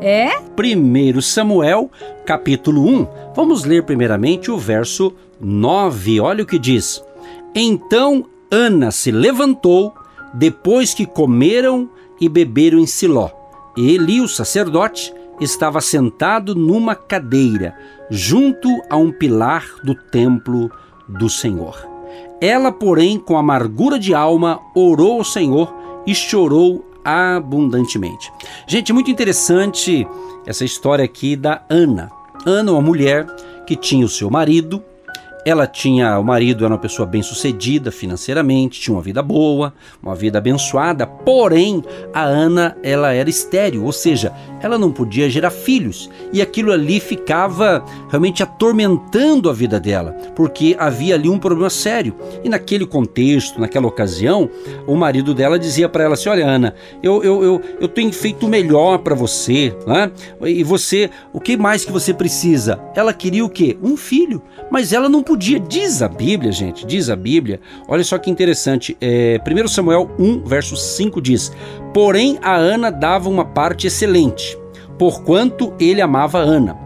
é 1 Samuel, capítulo 1. Vamos ler primeiramente o verso 9. Olha o que diz: Então Ana se levantou depois que comeram e beberam em Siló. Ele, o sacerdote, estava sentado numa cadeira, junto a um pilar do templo do Senhor. Ela, porém, com amargura de alma, orou ao Senhor e chorou abundantemente. Gente, muito interessante essa história aqui da Ana. Ana, uma mulher que tinha o seu marido, ela tinha, o marido era uma pessoa bem-sucedida financeiramente, tinha uma vida boa, uma vida abençoada, porém a Ana, ela era estéril, ou seja, ela não podia gerar filhos, e aquilo ali ficava realmente atormentando a vida dela, porque havia ali um problema sério. E naquele contexto, naquela ocasião, o marido dela dizia para ela assim: "Olha, Ana, eu eu, eu, eu tenho feito o melhor para você, né? E você, o que mais que você precisa?" Ela queria o quê? Um filho, mas ela não podia. Diz a Bíblia, gente, diz a Bíblia. Olha só que interessante. É, 1 Samuel 1, verso 5 diz: Porém, a Ana dava uma parte excelente, porquanto ele amava Ana.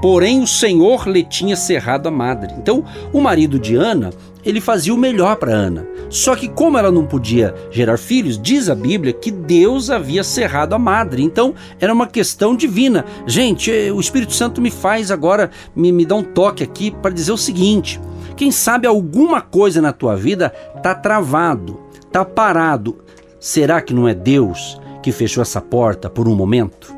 Porém, o Senhor lhe tinha cerrado a madre. Então, o marido de Ana, ele fazia o melhor para Ana. Só que, como ela não podia gerar filhos, diz a Bíblia que Deus havia cerrado a madre. Então, era uma questão divina. Gente, eh, o Espírito Santo me faz agora, me, me dá um toque aqui para dizer o seguinte: quem sabe alguma coisa na tua vida tá travado, tá parado. Será que não é Deus que fechou essa porta por um momento?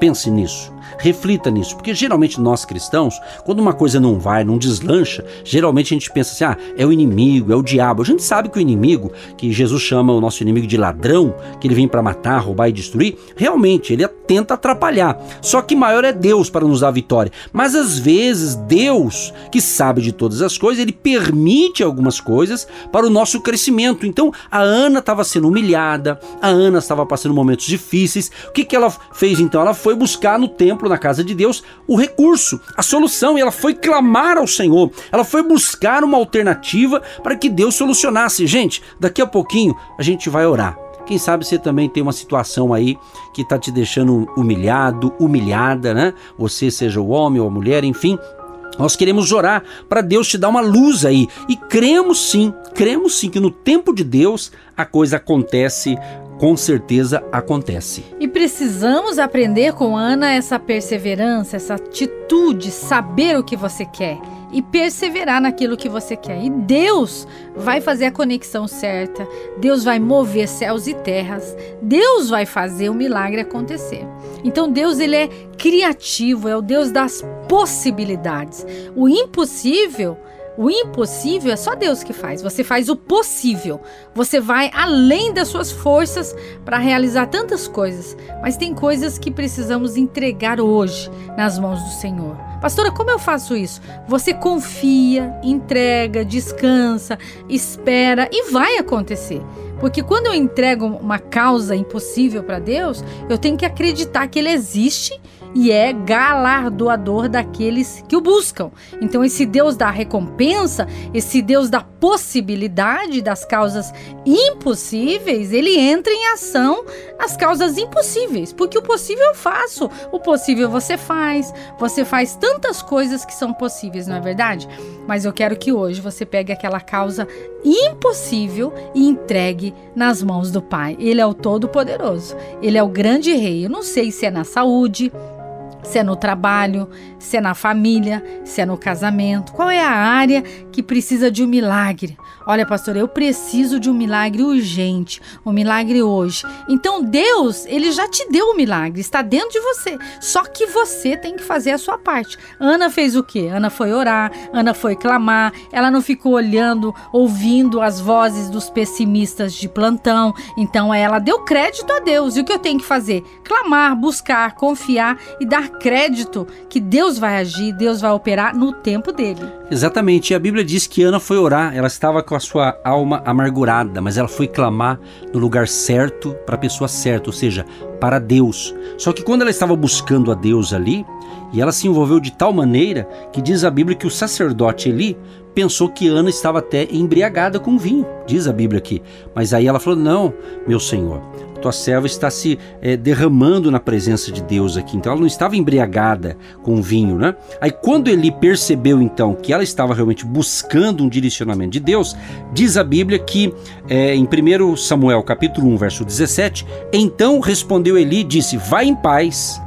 Pense nisso. Reflita nisso, porque geralmente nós cristãos, quando uma coisa não vai, não deslancha, geralmente a gente pensa assim: ah, é o inimigo, é o diabo. A gente sabe que o inimigo, que Jesus chama o nosso inimigo de ladrão, que ele vem para matar, roubar e destruir, realmente ele tenta atrapalhar. Só que maior é Deus para nos dar vitória. Mas às vezes Deus, que sabe de todas as coisas, ele permite algumas coisas para o nosso crescimento. Então a Ana estava sendo humilhada, a Ana estava passando momentos difíceis. O que, que ela fez então? Ela foi buscar no templo templo, na casa de Deus, o recurso, a solução, e ela foi clamar ao Senhor. Ela foi buscar uma alternativa para que Deus solucionasse. Gente, daqui a pouquinho a gente vai orar. Quem sabe você também tem uma situação aí que está te deixando humilhado, humilhada, né? Você seja o homem ou a mulher, enfim, nós queremos orar para Deus te dar uma luz aí. E cremos sim, cremos sim que no tempo de Deus a coisa acontece com certeza acontece. E precisamos aprender com Ana essa perseverança, essa atitude, saber o que você quer e perseverar naquilo que você quer. E Deus vai fazer a conexão certa, Deus vai mover céus e terras, Deus vai fazer o milagre acontecer. Então Deus ele é criativo, é o Deus das possibilidades. O impossível o impossível é só Deus que faz. Você faz o possível. Você vai além das suas forças para realizar tantas coisas. Mas tem coisas que precisamos entregar hoje nas mãos do Senhor. Pastora, como eu faço isso? Você confia, entrega, descansa, espera e vai acontecer. Porque quando eu entrego uma causa impossível para Deus, eu tenho que acreditar que Ele existe e é galardoador daqueles que o buscam. Então, esse Deus da recompensa, esse Deus da possibilidade das causas impossíveis, ele entra em ação nas causas impossíveis, porque o possível eu faço, o possível você faz, você faz tantas coisas que são possíveis, não é verdade? Mas eu quero que hoje você pegue aquela causa impossível e entregue nas mãos do Pai. Ele é o Todo-Poderoso, ele é o grande rei. Eu não sei se é na saúde, se é no trabalho, se é na família, se é no casamento. Qual é a área que precisa de um milagre? Olha, pastor, eu preciso de um milagre urgente, um milagre hoje. Então Deus, ele já te deu o milagre, está dentro de você. Só que você tem que fazer a sua parte. Ana fez o quê? Ana foi orar, Ana foi clamar, ela não ficou olhando, ouvindo as vozes dos pessimistas de plantão. Então ela deu crédito a Deus. E o que eu tenho que fazer? Clamar, buscar, confiar e dar crédito que Deus vai agir, Deus vai operar no tempo dele. Exatamente. E a Bíblia diz que Ana foi orar, ela estava com a sua alma amargurada, mas ela foi clamar no lugar certo, para a pessoa certa, ou seja, para Deus. Só que quando ela estava buscando a Deus ali, e ela se envolveu de tal maneira que diz a Bíblia que o sacerdote Eli pensou que Ana estava até embriagada com vinho, diz a Bíblia aqui. Mas aí ela falou: Não, meu senhor, tua serva está se é, derramando na presença de Deus aqui. Então ela não estava embriagada com vinho, né? Aí quando ele percebeu então que ela estava realmente buscando um direcionamento de Deus, diz a Bíblia que é, em 1 Samuel capítulo 1, verso 17, então respondeu Eli e disse: Vai em paz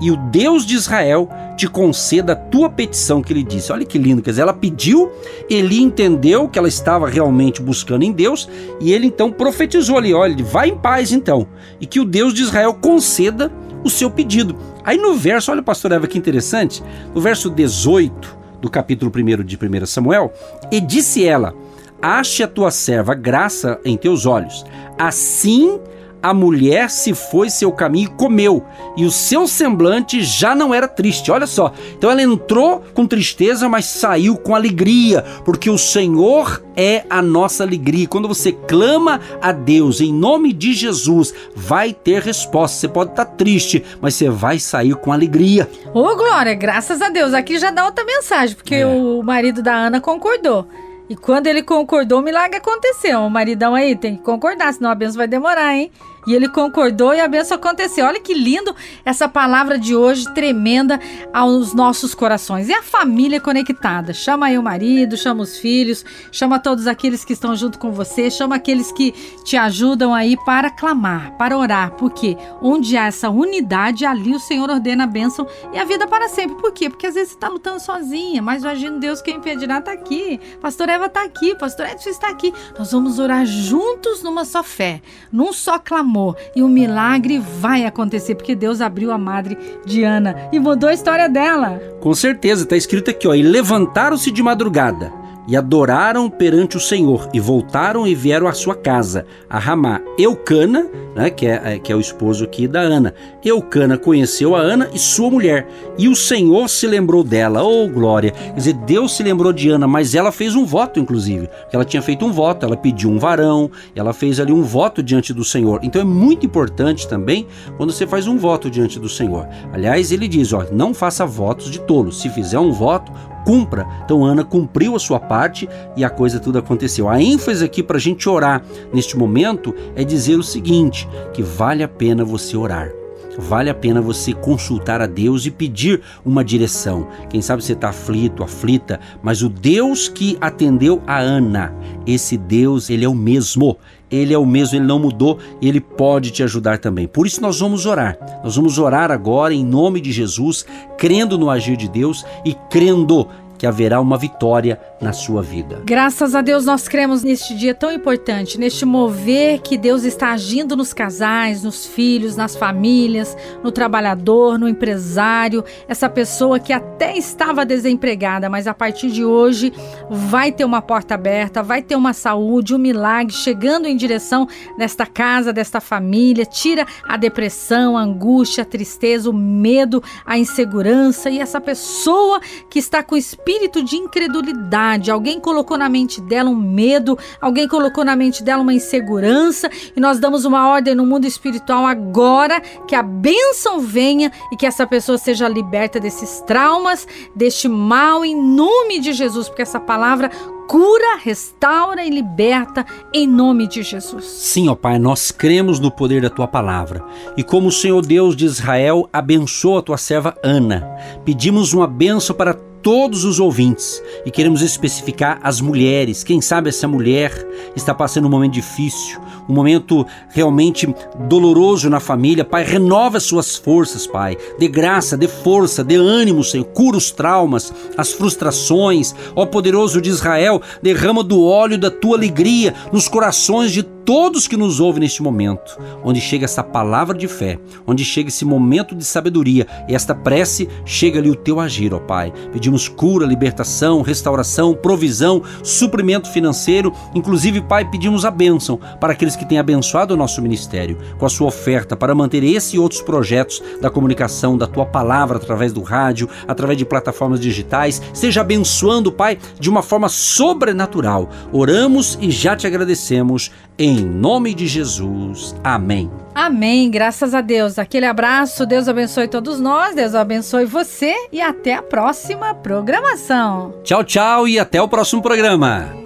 e o Deus de Israel te conceda a tua petição que ele disse. Olha que lindo, quer dizer, ela pediu, ele entendeu que ela estava realmente buscando em Deus e ele então profetizou ali, olha, vai em paz então, e que o Deus de Israel conceda o seu pedido. Aí no verso, olha pastor Eva que interessante, no verso 18 do capítulo 1 de 1 Samuel, e disse ela: Ache a tua serva graça em teus olhos. Assim a mulher se foi seu caminho e comeu, e o seu semblante já não era triste. Olha só. Então ela entrou com tristeza, mas saiu com alegria, porque o Senhor é a nossa alegria. Quando você clama a Deus em nome de Jesus, vai ter resposta. Você pode estar triste, mas você vai sair com alegria. Ô, Glória, graças a Deus. Aqui já dá outra mensagem, porque é. o marido da Ana concordou. E quando ele concordou, o milagre aconteceu. O maridão aí tem que concordar, senão a benção vai demorar, hein? E ele concordou e a benção aconteceu. Olha que lindo essa palavra de hoje, tremenda aos nossos corações. E a família conectada. Chama aí o marido, chama os filhos, chama todos aqueles que estão junto com você, chama aqueles que te ajudam aí para clamar, para orar. Porque onde há essa unidade, ali o Senhor ordena a bênção e a vida para sempre. Por quê? Porque às vezes você está lutando sozinha, mas o Deus quem impedirá está aqui. Pastor Eva está aqui, Pastor Edson está aqui. Nós vamos orar juntos numa só fé, num só clamor amor. E o milagre vai acontecer, porque Deus abriu a madre de Ana e mudou a história dela. Com certeza, está escrito aqui, ó. E levantaram-se de madrugada e adoraram perante o Senhor e voltaram e vieram à sua casa, a Ramá. Eucana, né, que, é, é, que é o esposo aqui da Ana. Eucana conheceu a Ana e sua mulher, e o Senhor se lembrou dela. Oh, glória! Quer dizer, Deus se lembrou de Ana, mas ela fez um voto, inclusive. Ela tinha feito um voto, ela pediu um varão, ela fez ali um voto diante do Senhor. Então é muito importante também quando você faz um voto diante do Senhor. Aliás, ele diz: ó, não faça votos de tolo. Se fizer um voto, cumpra. Então Ana cumpriu a sua parte e a coisa tudo aconteceu. A ênfase aqui para a gente orar neste momento é dizer o seguinte: que vale a pena você orar. Vale a pena você consultar a Deus e pedir uma direção. Quem sabe você está aflito, aflita, mas o Deus que atendeu a Ana, esse Deus, ele é o mesmo. Ele é o mesmo, ele não mudou e ele pode te ajudar também. Por isso nós vamos orar. Nós vamos orar agora em nome de Jesus, crendo no agir de Deus e crendo que haverá uma vitória na sua vida. Graças a Deus nós cremos neste dia tão importante, neste mover que Deus está agindo nos casais, nos filhos, nas famílias, no trabalhador, no empresário, essa pessoa que até estava desempregada, mas a partir de hoje vai ter uma porta aberta, vai ter uma saúde, um milagre chegando em direção desta casa, desta família, tira a depressão, a angústia, a tristeza, o medo, a insegurança e essa pessoa que está com espírito espírito de incredulidade. Alguém colocou na mente dela um medo, alguém colocou na mente dela uma insegurança, e nós damos uma ordem no mundo espiritual agora que a bênção venha e que essa pessoa seja liberta desses traumas, deste mal, em nome de Jesus, porque essa palavra cura, restaura e liberta em nome de Jesus. Sim, ó Pai, nós cremos no poder da tua palavra. E como o Senhor Deus de Israel abençoa a tua serva Ana, pedimos uma benção para todos os ouvintes e queremos especificar as mulheres. Quem sabe essa mulher está passando um momento difícil, um momento realmente doloroso na família. Pai, renova suas forças, Pai. Dê graça, dê força, dê ânimo, Senhor. Cura os traumas, as frustrações. Ó poderoso de Israel, derrama do óleo da tua alegria nos corações de todos que nos ouvem neste momento, onde chega essa palavra de fé, onde chega esse momento de sabedoria e esta prece, chega ali o teu agir, ó Pai. Pedimos cura, libertação, restauração, provisão, suprimento financeiro, inclusive, Pai, pedimos a bênção para aqueles que têm abençoado o nosso ministério com a sua oferta para manter esse e outros projetos da comunicação da tua palavra através do rádio, através de plataformas digitais. Seja abençoando, Pai, de uma forma sobrenatural. Oramos e já te agradecemos em nome de Jesus. Amém. Amém. Graças a Deus. Aquele abraço. Deus abençoe todos nós. Deus abençoe você e até a próxima programação. Tchau, tchau e até o próximo programa.